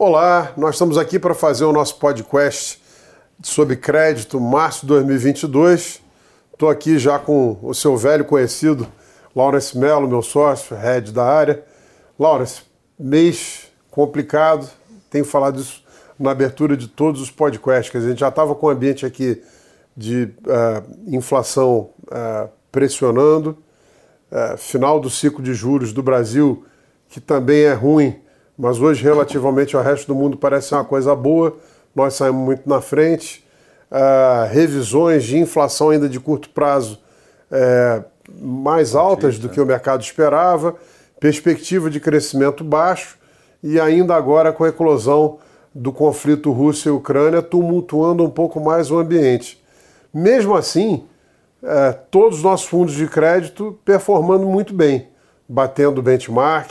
Olá, nós estamos aqui para fazer o nosso podcast sobre crédito março de 2022. Estou aqui já com o seu velho conhecido, Laurence Mello, meu sócio, head da área. Laurence, mês complicado, tenho falado isso na abertura de todos os podcasts, que a gente já estava com o ambiente aqui de uh, inflação uh, pressionando, uh, final do ciclo de juros do Brasil, que também é ruim, mas hoje, relativamente ao resto do mundo, parece uma coisa boa. Nós saímos muito na frente. Uh, revisões de inflação ainda de curto prazo é, mais altas do que o mercado esperava, perspectiva de crescimento baixo e ainda agora com a eclosão do conflito Rússia e Ucrânia tumultuando um pouco mais o ambiente. Mesmo assim, é, todos os nossos fundos de crédito performando muito bem, batendo benchmark,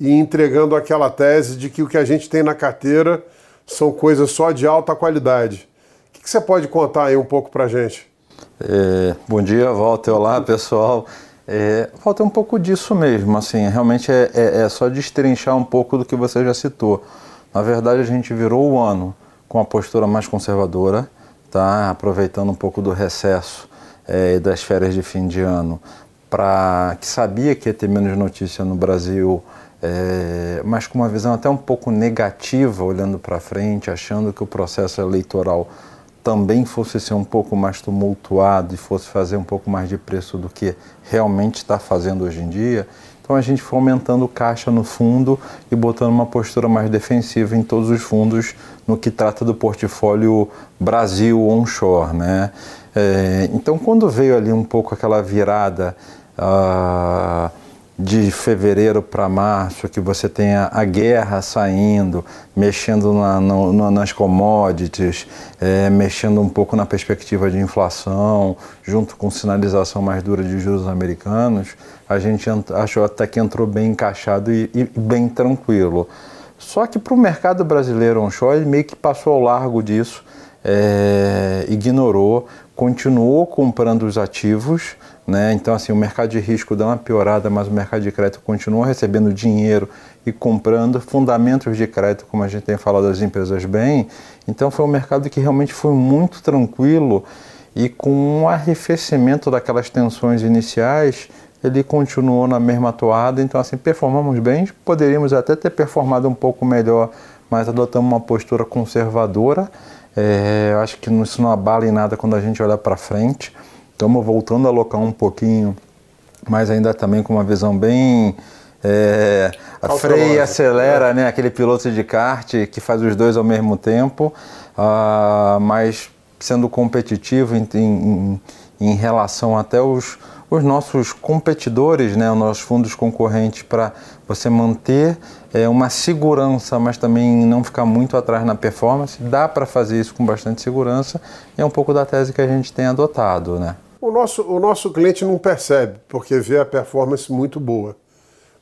e entregando aquela tese de que o que a gente tem na carteira são coisas só de alta qualidade. O que, você pode contar aí um pouco para a gente? É, bom dia, Walter. Olá, pessoal. É, falta um pouco disso mesmo, assim, realmente é, é, é, só destrinchar um pouco do que você já citou. Na verdade, a gente virou o ano com a postura mais conservadora, tá? aproveitando um pouco do recesso é, e das férias de fim de ano, para que sabia que ia ter menos notícia no Brasil é, mas com uma visão até um pouco negativa, olhando para frente, achando que o processo eleitoral também fosse ser um pouco mais tumultuado e fosse fazer um pouco mais de preço do que realmente está fazendo hoje em dia. Então a gente foi aumentando caixa no fundo e botando uma postura mais defensiva em todos os fundos no que trata do portfólio Brasil onshore, né? É, então quando veio ali um pouco aquela virada uh, de fevereiro para março, que você tenha a guerra saindo, mexendo na, nas commodities, é, mexendo um pouco na perspectiva de inflação, junto com sinalização mais dura de juros americanos, a gente achou até que entrou bem encaixado e, e bem tranquilo. Só que para o mercado brasileiro onshore, meio que passou ao largo disso, é, ignorou, continuou comprando os ativos, né? Então, assim, o mercado de risco dá uma piorada, mas o mercado de crédito continua recebendo dinheiro e comprando fundamentos de crédito, como a gente tem falado das empresas bem. Então, foi um mercado que realmente foi muito tranquilo e com um arrefecimento daquelas tensões iniciais, ele continuou na mesma toada. Então, assim, performamos bem, poderíamos até ter performado um pouco melhor, mas adotamos uma postura conservadora. É, eu acho que isso não abala em nada quando a gente olha para frente. Estamos voltando a alocar um pouquinho, mas ainda também com uma visão bem é, freia e acelera, é. né? Aquele piloto de kart que faz os dois ao mesmo tempo, uh, mas sendo competitivo em, em, em relação até os, os nossos competidores, né, os nossos fundos concorrentes, para você manter é, uma segurança, mas também não ficar muito atrás na performance. Dá para fazer isso com bastante segurança. É um pouco da tese que a gente tem adotado, né? O nosso, o nosso cliente não percebe, porque vê a performance muito boa.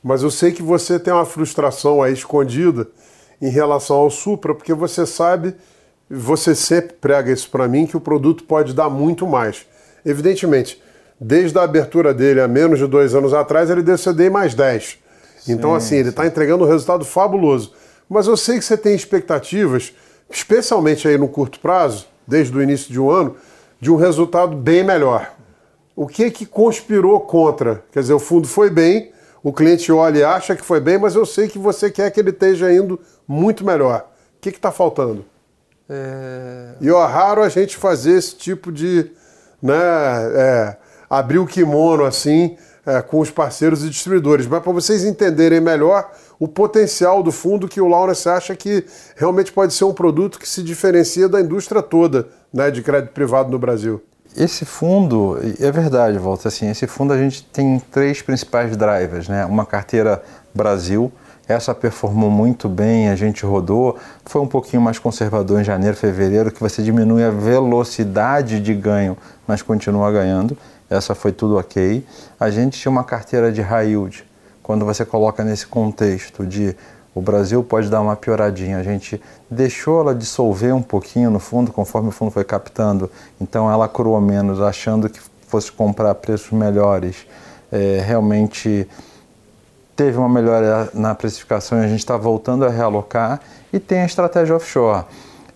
Mas eu sei que você tem uma frustração aí escondida em relação ao Supra, porque você sabe, você sempre prega isso para mim, que o produto pode dar muito mais. Evidentemente, desde a abertura dele há menos de dois anos atrás, ele deu CDI mais 10. Sim, então, assim, ele está entregando um resultado fabuloso. Mas eu sei que você tem expectativas, especialmente aí no curto prazo, desde o início de um ano, de um resultado bem melhor. O que que conspirou contra? Quer dizer, o fundo foi bem, o cliente olha e acha que foi bem, mas eu sei que você quer que ele esteja indo muito melhor. O que está faltando? É... E é raro a gente fazer esse tipo de. Né, é, abrir o kimono assim é, com os parceiros e distribuidores. Mas para vocês entenderem melhor o potencial do fundo que o Lawrence acha que realmente pode ser um produto que se diferencia da indústria toda né, de crédito privado no Brasil. Esse fundo, é verdade, Volta, assim, esse fundo a gente tem três principais drivers, né? Uma carteira Brasil, essa performou muito bem, a gente rodou, foi um pouquinho mais conservador em janeiro, fevereiro, que você diminui a velocidade de ganho, mas continua ganhando. Essa foi tudo ok. A gente tinha uma carteira de high yield. Quando você coloca nesse contexto de o Brasil pode dar uma pioradinha. A gente deixou ela dissolver um pouquinho no fundo, conforme o fundo foi captando, então ela curou menos, achando que fosse comprar preços melhores. É, realmente teve uma melhora na precificação e a gente está voltando a realocar, e tem a estratégia offshore.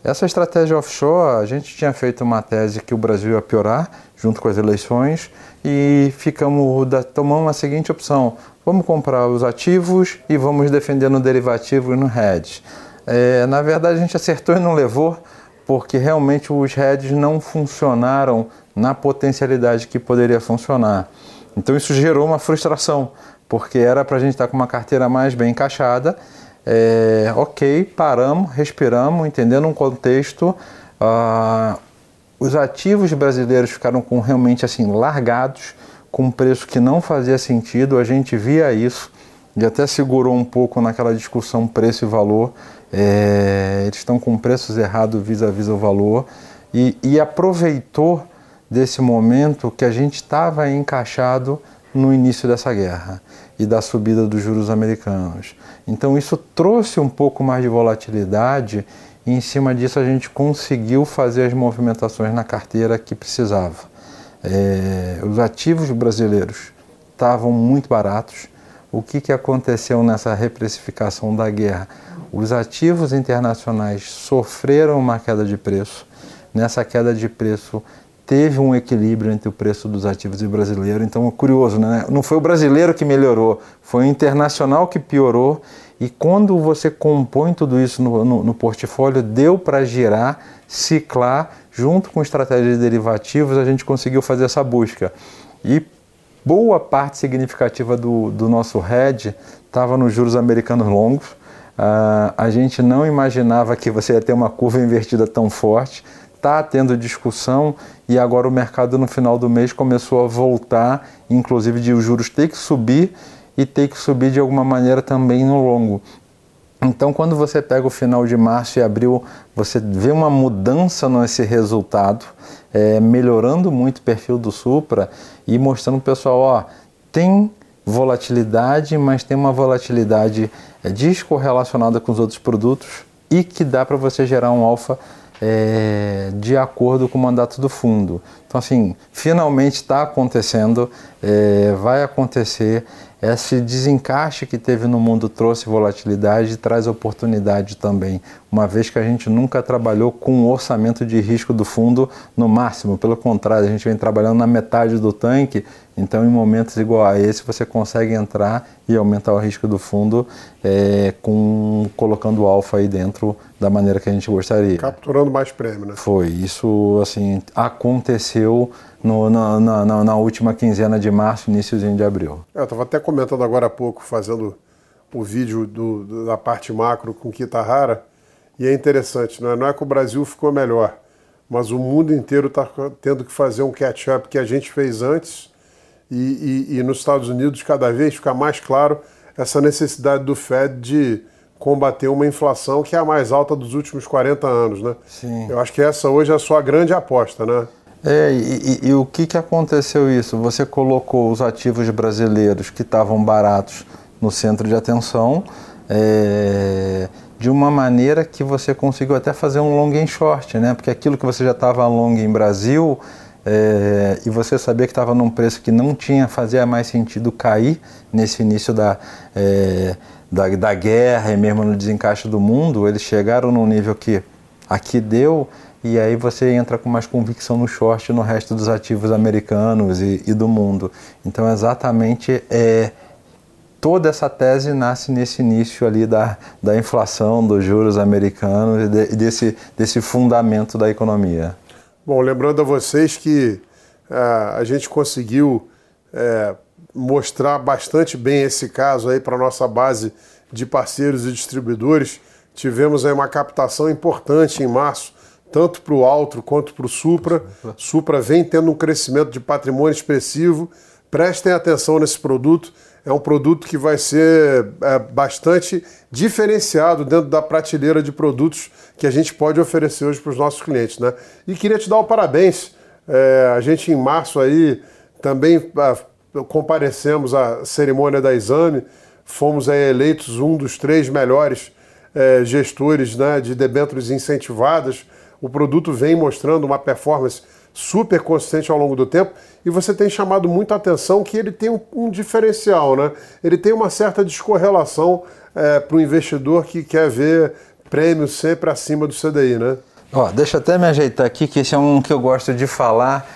Essa estratégia offshore, a gente tinha feito uma tese que o Brasil ia piorar junto com as eleições e ficamos tomamos a seguinte opção: vamos comprar os ativos e vamos defender no derivativo e no hedge. É, na verdade, a gente acertou e não levou, porque realmente os hedges não funcionaram na potencialidade que poderia funcionar. Então isso gerou uma frustração, porque era para a gente estar tá com uma carteira mais bem encaixada. É, ok, paramos, respiramos, entendendo um contexto. Uh, os ativos brasileiros ficaram com realmente assim largados, com um preço que não fazia sentido. A gente via isso e até segurou um pouco naquela discussão preço e valor. É, eles estão com preços errados vis-à-vis o valor e, e aproveitou desse momento que a gente estava encaixado no início dessa guerra e da subida dos juros americanos. Então isso trouxe um pouco mais de volatilidade e em cima disso a gente conseguiu fazer as movimentações na carteira que precisava. É, os ativos brasileiros estavam muito baratos. O que, que aconteceu nessa reprecificação da guerra? Os ativos internacionais sofreram uma queda de preço. Nessa queda de preço, teve um equilíbrio entre o preço dos ativos e brasileiro. Então, curioso, né? Não foi o brasileiro que melhorou, foi o internacional que piorou. E quando você compõe tudo isso no, no, no portfólio, deu para girar, ciclar, junto com estratégias de derivativos, a gente conseguiu fazer essa busca. E boa parte significativa do, do nosso hedge estava nos juros americanos longos. Uh, a gente não imaginava que você ia ter uma curva invertida tão forte está tendo discussão e agora o mercado no final do mês começou a voltar, inclusive de os juros ter que subir e ter que subir de alguma maneira também no longo. Então, quando você pega o final de março e abril, você vê uma mudança nesse resultado, é, melhorando muito o perfil do Supra e mostrando o pessoal, ó, tem volatilidade, mas tem uma volatilidade é, descorrelacionada com os outros produtos e que dá para você gerar um alfa é, de acordo com o mandato do fundo. Então, assim, finalmente está acontecendo, é, vai acontecer. Esse desencaixe que teve no mundo trouxe volatilidade e traz oportunidade também, uma vez que a gente nunca trabalhou com o orçamento de risco do fundo no máximo, pelo contrário, a gente vem trabalhando na metade do tanque, então em momentos igual a esse você consegue entrar e aumentar o risco do fundo é, com colocando o alfa aí dentro da maneira que a gente gostaria. Capturando mais prêmio, né? Foi, isso assim aconteceu no, na, na, na, última quinzena de março, iníciozinho de abril. É, eu estava até comentando agora há pouco, fazendo o vídeo do, da parte macro com Kitahara, e é interessante, não é, não é que o Brasil ficou melhor, mas o mundo inteiro está tendo que fazer um catch-up que a gente fez antes, e, e, e nos Estados Unidos cada vez fica mais claro essa necessidade do Fed de combater uma inflação que é a mais alta dos últimos 40 anos, né? Sim. Eu acho que essa hoje é a sua grande aposta, né? É, e, e, o que, que aconteceu isso? Você colocou os ativos brasileiros que estavam baratos no centro de atenção é, de uma maneira que você conseguiu até fazer um long em short, né? Porque aquilo que você já estava long em Brasil é, e você sabia que estava num preço que não tinha, fazia mais sentido cair nesse início da, é, da, da guerra e mesmo no desencaixe do mundo, eles chegaram num nível que aqui deu e aí você entra com mais convicção no short no resto dos ativos americanos e, e do mundo. Então, exatamente é toda essa tese nasce nesse início ali da, da inflação, dos juros americanos e, de, desse, desse fundamento da economia. Bom, lembrando a vocês que uh, a gente conseguiu uh, mostrar bastante bem esse caso aí para nossa base de parceiros e distribuidores. Tivemos aí uma captação importante em março tanto para o Altro quanto para o Supra. Supra vem tendo um crescimento de patrimônio expressivo. Prestem atenção nesse produto. É um produto que vai ser é, bastante diferenciado dentro da prateleira de produtos que a gente pode oferecer hoje para os nossos clientes. Né? E queria te dar o parabéns. É, a gente, em março, aí também a, é, comparecemos à cerimônia da exame. Fomos aí, eleitos um dos três melhores é, gestores né, de debêntures incentivadas o produto vem mostrando uma performance super consistente ao longo do tempo e você tem chamado muita atenção que ele tem um, um diferencial, né? Ele tem uma certa descorrelação é, para o investidor que quer ver prêmio sempre acima do CDI, né? Ó, deixa até me ajeitar aqui, que esse é um que eu gosto de falar.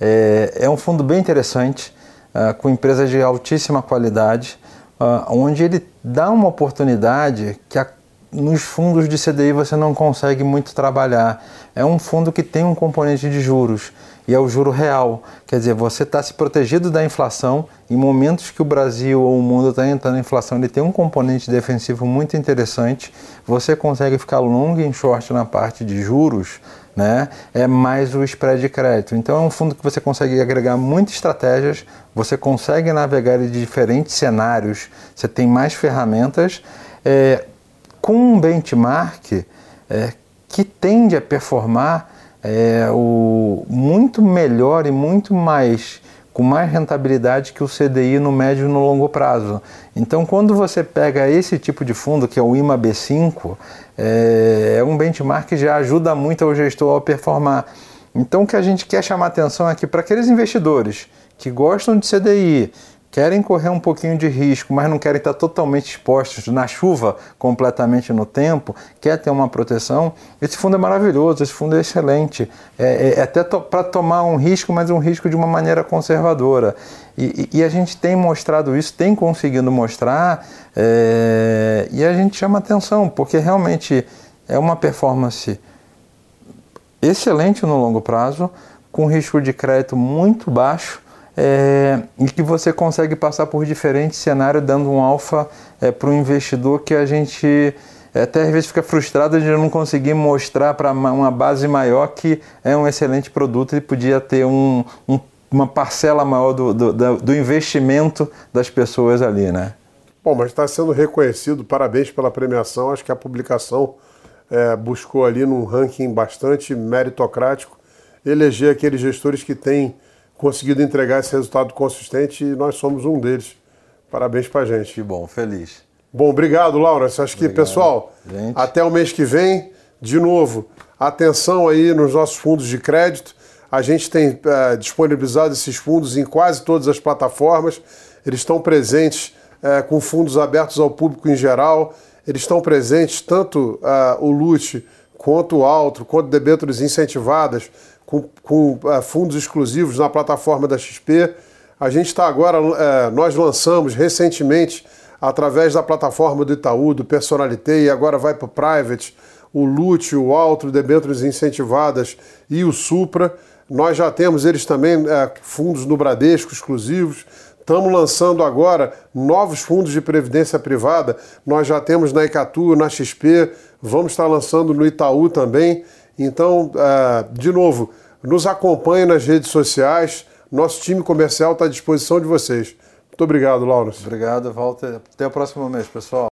É, é um fundo bem interessante, uh, com empresas de altíssima qualidade, uh, onde ele dá uma oportunidade que a nos fundos de CDI você não consegue muito trabalhar. É um fundo que tem um componente de juros e é o juro real. Quer dizer, você está se protegido da inflação. Em momentos que o Brasil ou o mundo está entrando em inflação, ele tem um componente defensivo muito interessante. Você consegue ficar long e short na parte de juros, né? É mais o spread de crédito. Então é um fundo que você consegue agregar muitas estratégias, você consegue navegar em diferentes cenários, você tem mais ferramentas. É, com um benchmark é, que tende a performar é, o, muito melhor e muito mais com mais rentabilidade que o CDI no médio e no longo prazo. Então, quando você pega esse tipo de fundo, que é o IMA B5, é, é um benchmark que já ajuda muito o gestor a performar. Então, o que a gente quer chamar atenção aqui para aqueles investidores que gostam de CDI, querem correr um pouquinho de risco, mas não querem estar totalmente expostos na chuva completamente no tempo, quer ter uma proteção, esse fundo é maravilhoso, esse fundo é excelente. É, é, é até to para tomar um risco, mas um risco de uma maneira conservadora. E, e, a gente tem mostrado isso, tem conseguido mostrar, é, e a gente chama atenção, porque realmente é uma performance excelente no longo prazo, com risco de crédito muito baixo é, e que você consegue passar por diferentes cenários, dando um alfa é, para o investidor que a gente é, até às vezes fica frustrado de não conseguir mostrar para uma base maior que é um excelente produto e podia ter um, um, uma parcela maior do, do, do investimento das pessoas ali, né? Bom, mas está sendo reconhecido, parabéns pela premiação. Acho que a publicação é, buscou ali num ranking bastante meritocrático eleger aqueles gestores que têm conseguido entregar esse resultado consistente e nós somos um deles. Parabéns para a gente. Que bom, feliz. Bom, obrigado, Laura. Acho que, pessoal, gente. até o mês que vem, de novo, atenção aí nos nossos fundos de crédito. A gente tem é, disponibilizado esses fundos em quase todas as plataformas. Eles estão presentes é, com fundos abertos ao público em geral. Eles estão presentes tanto é, o LUT quanto o Altro, quanto debêntures incentivadas, com, com uh, fundos exclusivos na plataforma da XP. A gente está agora, uh, nós lançamos recentemente, através da plataforma do Itaú, do Personalité, e agora vai para o Private, o LUT, o Alto, debêntures incentivadas e o Supra. Nós já temos eles também, uh, fundos no Bradesco exclusivos. Estamos lançando agora novos fundos de previdência privada. Nós já temos na Icatu, na XP, vamos estar lançando no Itaú também. Então, de novo, nos acompanhe nas redes sociais. Nosso time comercial está à disposição de vocês. Muito obrigado, Laurence. Obrigado, Walter. Até o próximo mês, pessoal.